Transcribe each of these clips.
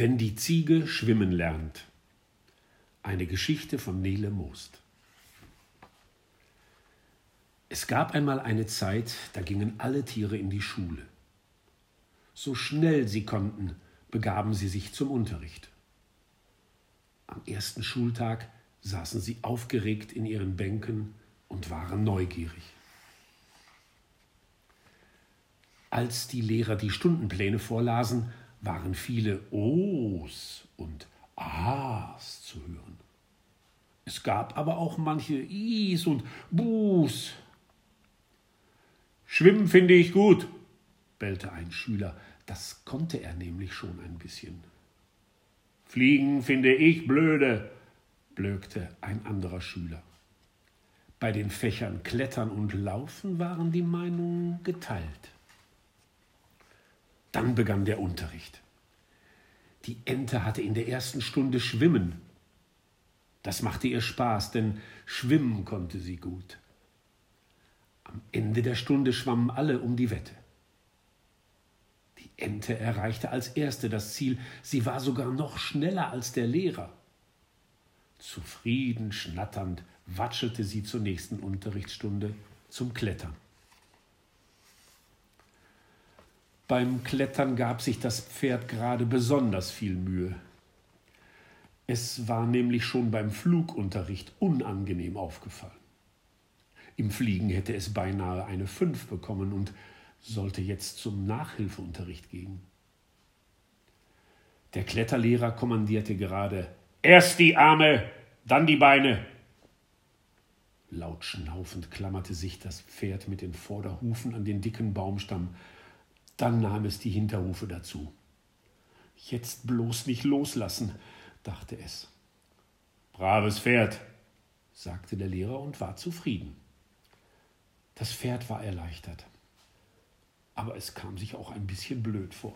Wenn die Ziege schwimmen lernt. Eine Geschichte von Nele Most. Es gab einmal eine Zeit, da gingen alle Tiere in die Schule. So schnell sie konnten, begaben sie sich zum Unterricht. Am ersten Schultag saßen sie aufgeregt in ihren Bänken und waren neugierig. Als die Lehrer die Stundenpläne vorlasen, waren viele Ohs und Ahs zu hören. Es gab aber auch manche Is und Bus. Schwimmen finde ich gut, bellte ein Schüler. Das konnte er nämlich schon ein bisschen. Fliegen finde ich blöde, blökte ein anderer Schüler. Bei den Fächern Klettern und Laufen waren die Meinungen geteilt. Dann begann der Unterricht. Die Ente hatte in der ersten Stunde Schwimmen. Das machte ihr Spaß, denn schwimmen konnte sie gut. Am Ende der Stunde schwammen alle um die Wette. Die Ente erreichte als erste das Ziel, sie war sogar noch schneller als der Lehrer. Zufrieden schnatternd watschelte sie zur nächsten Unterrichtsstunde zum Klettern. Beim Klettern gab sich das Pferd gerade besonders viel Mühe. Es war nämlich schon beim Flugunterricht unangenehm aufgefallen. Im Fliegen hätte es beinahe eine Fünf bekommen und sollte jetzt zum Nachhilfeunterricht gehen. Der Kletterlehrer kommandierte gerade Erst die Arme, dann die Beine. Laut schnaufend klammerte sich das Pferd mit den Vorderhufen an den dicken Baumstamm, dann nahm es die Hinterhufe dazu. Jetzt bloß nicht loslassen, dachte es. Braves Pferd, sagte der Lehrer und war zufrieden. Das Pferd war erleichtert, aber es kam sich auch ein bisschen blöd vor.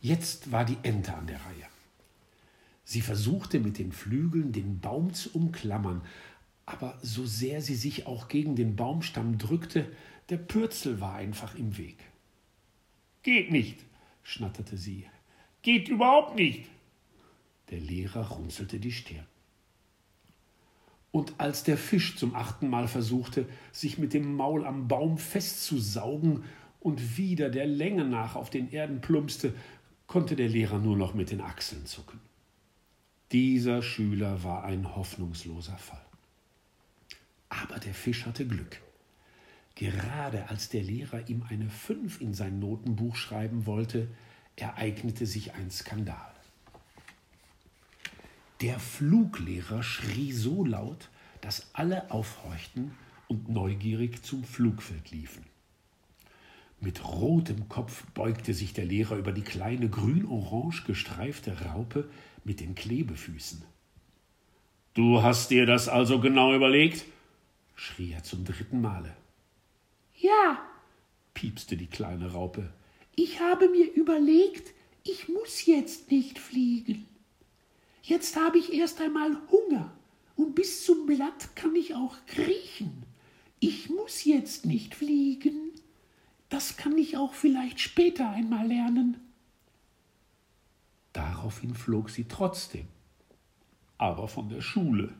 Jetzt war die Ente an der Reihe. Sie versuchte mit den Flügeln den Baum zu umklammern, aber so sehr sie sich auch gegen den Baumstamm drückte, der Pürzel war einfach im Weg. Geht nicht, schnatterte sie. Geht überhaupt nicht. Der Lehrer runzelte die Stirn. Und als der Fisch zum achten Mal versuchte, sich mit dem Maul am Baum festzusaugen und wieder der Länge nach auf den Erden plumpste, konnte der Lehrer nur noch mit den Achseln zucken. Dieser Schüler war ein hoffnungsloser Fall. Aber der Fisch hatte Glück. Gerade als der Lehrer ihm eine Fünf in sein Notenbuch schreiben wollte, ereignete sich ein Skandal. Der Fluglehrer schrie so laut, dass alle aufhorchten und neugierig zum Flugfeld liefen. Mit rotem Kopf beugte sich der Lehrer über die kleine grün-orange gestreifte Raupe mit den Klebefüßen. Du hast dir das also genau überlegt? Schrie er zum dritten Male. Ja, piepste die kleine Raupe. Ich habe mir überlegt, ich muss jetzt nicht fliegen. Jetzt habe ich erst einmal Hunger und bis zum Blatt kann ich auch kriechen. Ich muss jetzt nicht fliegen. Das kann ich auch vielleicht später einmal lernen. Daraufhin flog sie trotzdem, aber von der Schule,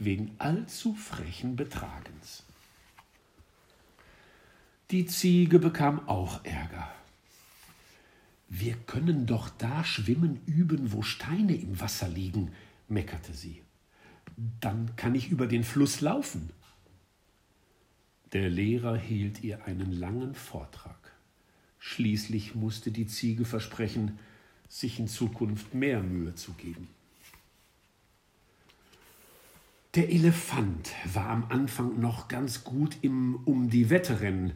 wegen allzu frechen Betragens. Die Ziege bekam auch Ärger. Wir können doch da schwimmen üben, wo Steine im Wasser liegen, meckerte sie. Dann kann ich über den Fluss laufen. Der Lehrer hielt ihr einen langen Vortrag. Schließlich musste die Ziege versprechen, sich in Zukunft mehr Mühe zu geben. Der Elefant war am Anfang noch ganz gut im Um die Wette rennen,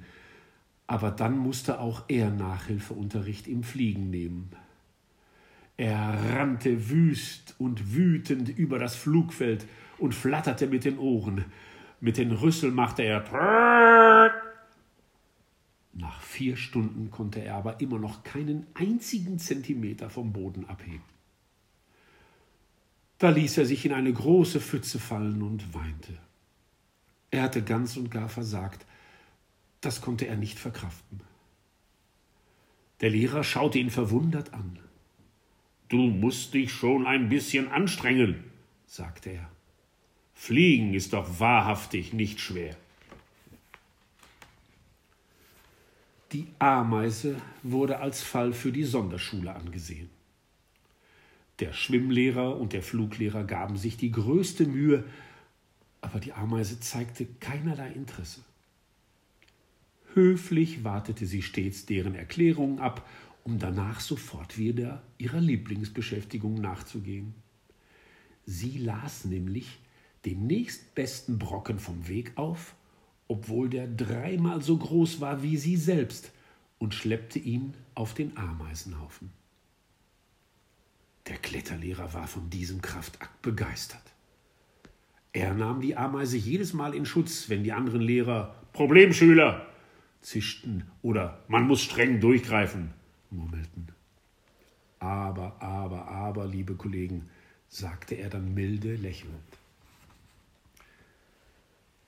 aber dann musste auch er Nachhilfeunterricht im Fliegen nehmen. Er rannte wüst und wütend über das Flugfeld und flatterte mit den Ohren. Mit den Rüsseln machte er. Nach vier Stunden konnte er aber immer noch keinen einzigen Zentimeter vom Boden abheben. Da ließ er sich in eine große Pfütze fallen und weinte. Er hatte ganz und gar versagt, das konnte er nicht verkraften. Der Lehrer schaute ihn verwundert an. Du musst dich schon ein bisschen anstrengen, sagte er. Fliegen ist doch wahrhaftig nicht schwer. Die Ameise wurde als Fall für die Sonderschule angesehen. Der Schwimmlehrer und der Fluglehrer gaben sich die größte Mühe, aber die Ameise zeigte keinerlei Interesse. Höflich wartete sie stets deren Erklärungen ab, um danach sofort wieder ihrer Lieblingsbeschäftigung nachzugehen. Sie las nämlich den nächstbesten Brocken vom Weg auf, obwohl der dreimal so groß war wie sie selbst, und schleppte ihn auf den Ameisenhaufen. Der Kletterlehrer war von diesem Kraftakt begeistert. Er nahm die Ameise jedes Mal in Schutz, wenn die anderen Lehrer Problemschüler zischten oder man muss streng durchgreifen murmelten. Aber, aber, aber, liebe Kollegen, sagte er dann milde lächelnd.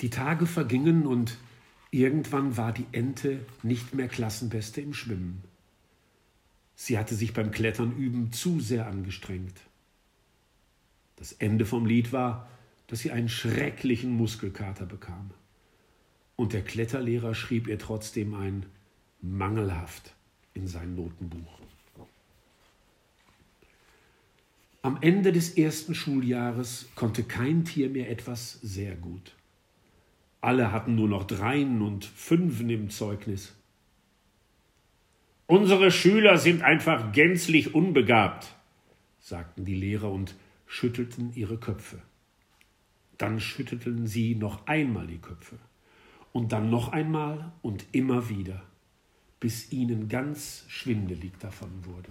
Die Tage vergingen und irgendwann war die Ente nicht mehr Klassenbeste im Schwimmen. Sie hatte sich beim Klettern üben zu sehr angestrengt. Das Ende vom Lied war, dass sie einen schrecklichen Muskelkater bekam. Und der Kletterlehrer schrieb ihr trotzdem ein mangelhaft in sein Notenbuch. Am Ende des ersten Schuljahres konnte kein Tier mehr etwas sehr gut. Alle hatten nur noch Dreien und Fünfen im Zeugnis. Unsere Schüler sind einfach gänzlich unbegabt, sagten die Lehrer und schüttelten ihre Köpfe. Dann schüttelten sie noch einmal die Köpfe und dann noch einmal und immer wieder, bis ihnen ganz schwindelig davon wurde.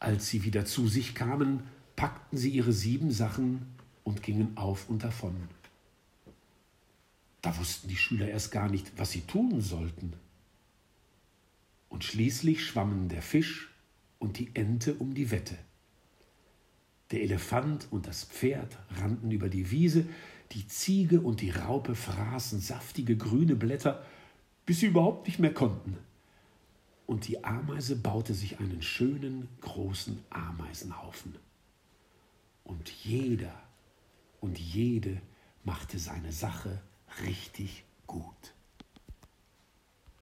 Als sie wieder zu sich kamen, packten sie ihre sieben Sachen und gingen auf und davon. Da wussten die Schüler erst gar nicht, was sie tun sollten. Und schließlich schwammen der Fisch und die Ente um die Wette. Der Elefant und das Pferd rannten über die Wiese, die Ziege und die Raupe fraßen saftige grüne Blätter, bis sie überhaupt nicht mehr konnten. Und die Ameise baute sich einen schönen großen Ameisenhaufen. Und jeder und jede machte seine Sache richtig gut.